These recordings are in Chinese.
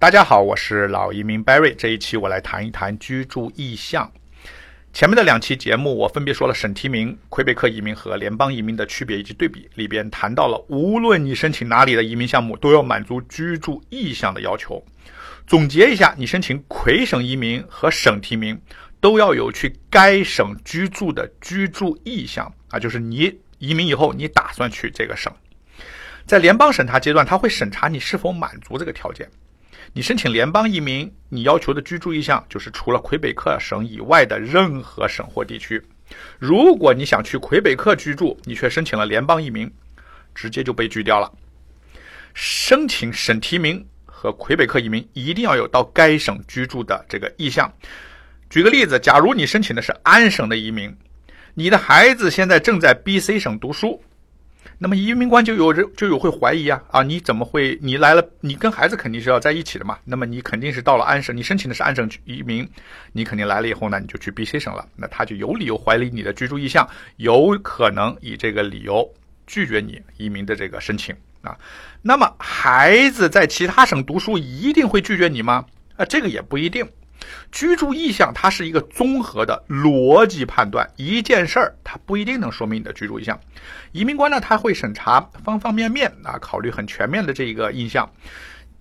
大家好，我是老移民 Barry。这一期我来谈一谈居住意向。前面的两期节目我分别说了省提名、魁北克移民和联邦移民的区别以及对比，里边谈到了无论你申请哪里的移民项目，都要满足居住意向的要求。总结一下，你申请魁省移民和省提名，都要有去该省居住的居住意向啊，就是你移民以后你打算去这个省。在联邦审查阶段，他会审查你是否满足这个条件。你申请联邦移民，你要求的居住意向就是除了魁北克省以外的任何省或地区。如果你想去魁北克居住，你却申请了联邦移民，直接就被拒掉了。申请省提名和魁北克移民一定要有到该省居住的这个意向。举个例子，假如你申请的是安省的移民，你的孩子现在正在 B、C 省读书。那么移民官就有人就有会怀疑啊啊！你怎么会你来了？你跟孩子肯定是要在一起的嘛。那么你肯定是到了安省，你申请的是安省移民，你肯定来了以后呢，你就去 B、C 省了。那他就有理由怀疑你的居住意向，有可能以这个理由拒绝你移民的这个申请啊。那么孩子在其他省读书一定会拒绝你吗？啊，这个也不一定。居住意向它是一个综合的逻辑判断，一件事儿它不一定能说明你的居住意向。移民官呢，他会审查方方面面啊，考虑很全面的这一个印象。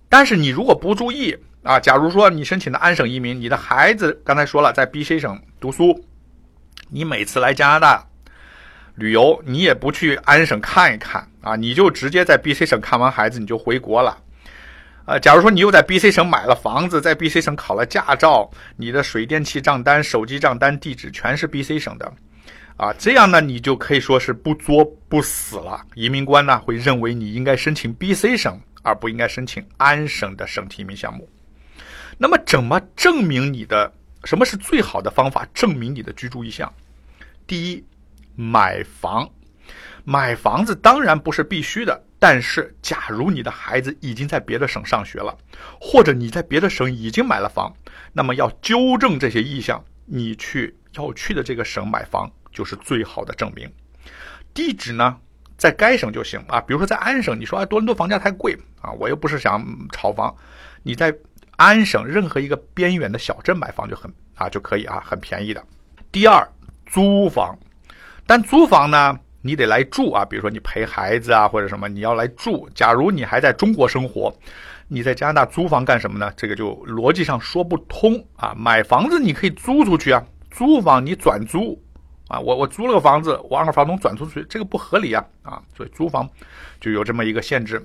但是你如果不注意啊，假如说你申请的安省移民，你的孩子刚才说了在 B、C 省读书，你每次来加拿大旅游，你也不去安省看一看啊，你就直接在 B、C 省看完孩子你就回国了。呃，假如说你又在 B、C 省买了房子，在 B、C 省考了驾照，你的水电气账单、手机账单地址全是 B、C 省的，啊，这样呢，你就可以说是不作不死了。移民官呢会认为你应该申请 B、C 省，而不应该申请安省的省提名项目。那么，怎么证明你的什么是最好的方法证明你的居住意向？第一，买房。买房子当然不是必须的。但是，假如你的孩子已经在别的省上学了，或者你在别的省已经买了房，那么要纠正这些意向，你去要去的这个省买房就是最好的证明。地址呢，在该省就行啊。比如说在安省，你说啊多伦多房价太贵啊，我又不是想炒房，你在安省任何一个边远的小镇买房就很啊就可以啊，很便宜的。第二，租房，但租房呢？你得来住啊，比如说你陪孩子啊，或者什么，你要来住。假如你还在中国生活，你在加拿大租房干什么呢？这个就逻辑上说不通啊。买房子你可以租出去啊，租房你转租啊，我我租了个房子，我让房东转出去，这个不合理啊啊，所以租房就有这么一个限制。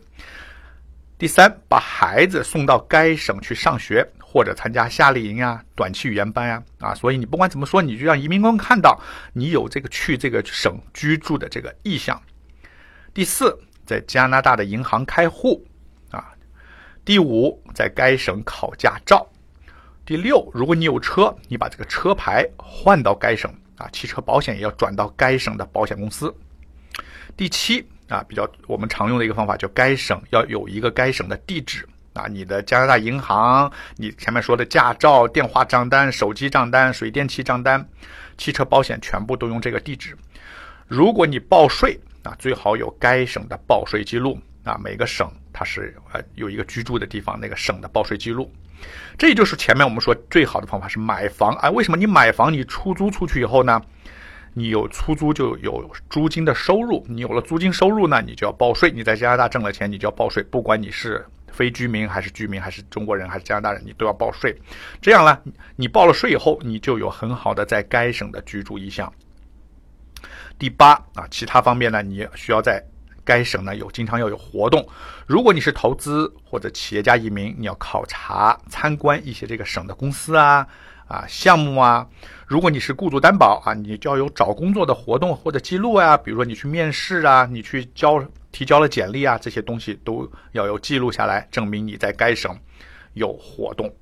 第三，把孩子送到该省去上学。或者参加夏令营呀、短期语言班呀，啊，所以你不管怎么说，你就让移民官看到你有这个去这个省居住的这个意向。第四，在加拿大的银行开户，啊，第五，在该省考驾照。第六，如果你有车，你把这个车牌换到该省，啊，汽车保险也要转到该省的保险公司。第七，啊，比较我们常用的一个方法，就该省要有一个该省的地址。啊，你的加拿大银行，你前面说的驾照、电话账单、手机账单、水电气账单、汽车保险，全部都用这个地址。如果你报税啊，最好有该省的报税记录啊。每个省它是呃有一个居住的地方，那个省的报税记录。这就是前面我们说最好的方法是买房啊。为什么你买房你出租出去以后呢？你有出租就有租金的收入，你有了租金收入呢，你就要报税。你在加拿大挣了钱，你就要报税，不管你是。非居民还是居民，还是中国人，还是加拿大人，你都要报税。这样呢，你报了税以后，你就有很好的在该省的居住意向。第八啊，其他方面呢，你需要在该省呢有经常要有活动。如果你是投资或者企业家移民，你要考察参观一些这个省的公司啊啊项目啊。如果你是雇主担保啊，你就要有找工作的活动或者记录啊，比如说你去面试啊，你去交。提交了简历啊，这些东西都要有记录下来，证明你在该省有活动。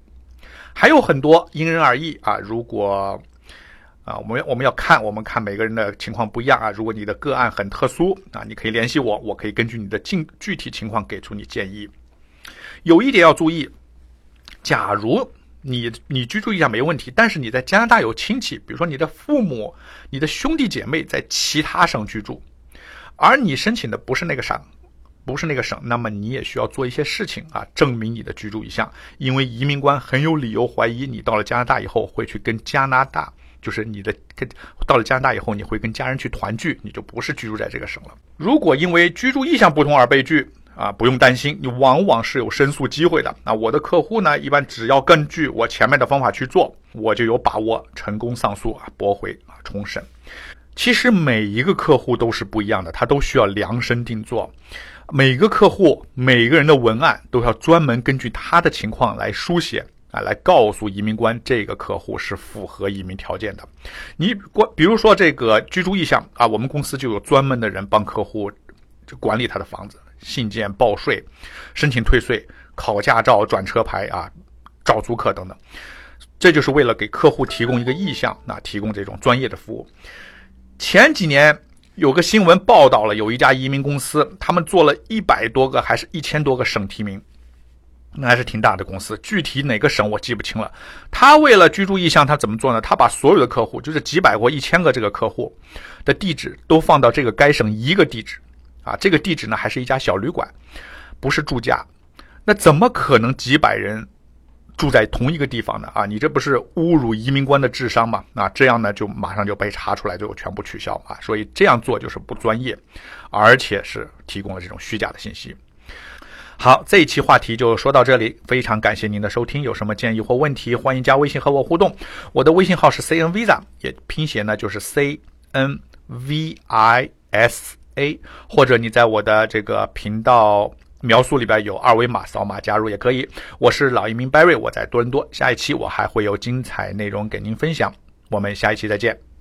还有很多因人而异啊，如果啊，我们我们要看，我们看每个人的情况不一样啊。如果你的个案很特殊啊，你可以联系我，我可以根据你的具具体情况给出你建议。有一点要注意，假如你你居住意向没问题，但是你在加拿大有亲戚，比如说你的父母、你的兄弟姐妹在其他省居住。而你申请的不是那个省，不是那个省，那么你也需要做一些事情啊，证明你的居住意向。因为移民官很有理由怀疑你到了加拿大以后会去跟加拿大，就是你的跟到了加拿大以后你会跟家人去团聚，你就不是居住在这个省了。如果因为居住意向不同而被拒啊，不用担心，你往往是有申诉机会的。那我的客户呢，一般只要根据我前面的方法去做，我就有把握成功上诉啊，驳回啊，重审。其实每一个客户都是不一样的，他都需要量身定做。每个客户、每个人的文案都要专门根据他的情况来书写啊，来告诉移民官这个客户是符合移民条件的。你管，比如说这个居住意向啊，我们公司就有专门的人帮客户就管理他的房子，信件报税、申请退税、考驾照、转车牌啊、找租客等等。这就是为了给客户提供一个意向，那提供这种专业的服务。前几年有个新闻报道了，有一家移民公司，他们做了一百多个还是一千多个省提名，那还是挺大的公司。具体哪个省我记不清了。他为了居住意向，他怎么做呢？他把所有的客户，就是几百或一千个这个客户的地址，都放到这个该省一个地址，啊，这个地址呢还是一家小旅馆，不是住家。那怎么可能几百人？住在同一个地方呢啊，你这不是侮辱移民官的智商吗？啊这样呢，就马上就被查出来，最后全部取消啊。所以这样做就是不专业，而且是提供了这种虚假的信息。好，这一期话题就说到这里，非常感谢您的收听。有什么建议或问题，欢迎加微信和我互动。我的微信号是 c n visa，也拼写呢就是 c n v i s a，或者你在我的这个频道。描述里边有二维码，扫码加入也可以。我是老移民 Barry，我在多伦多。下一期我还会有精彩内容给您分享，我们下一期再见。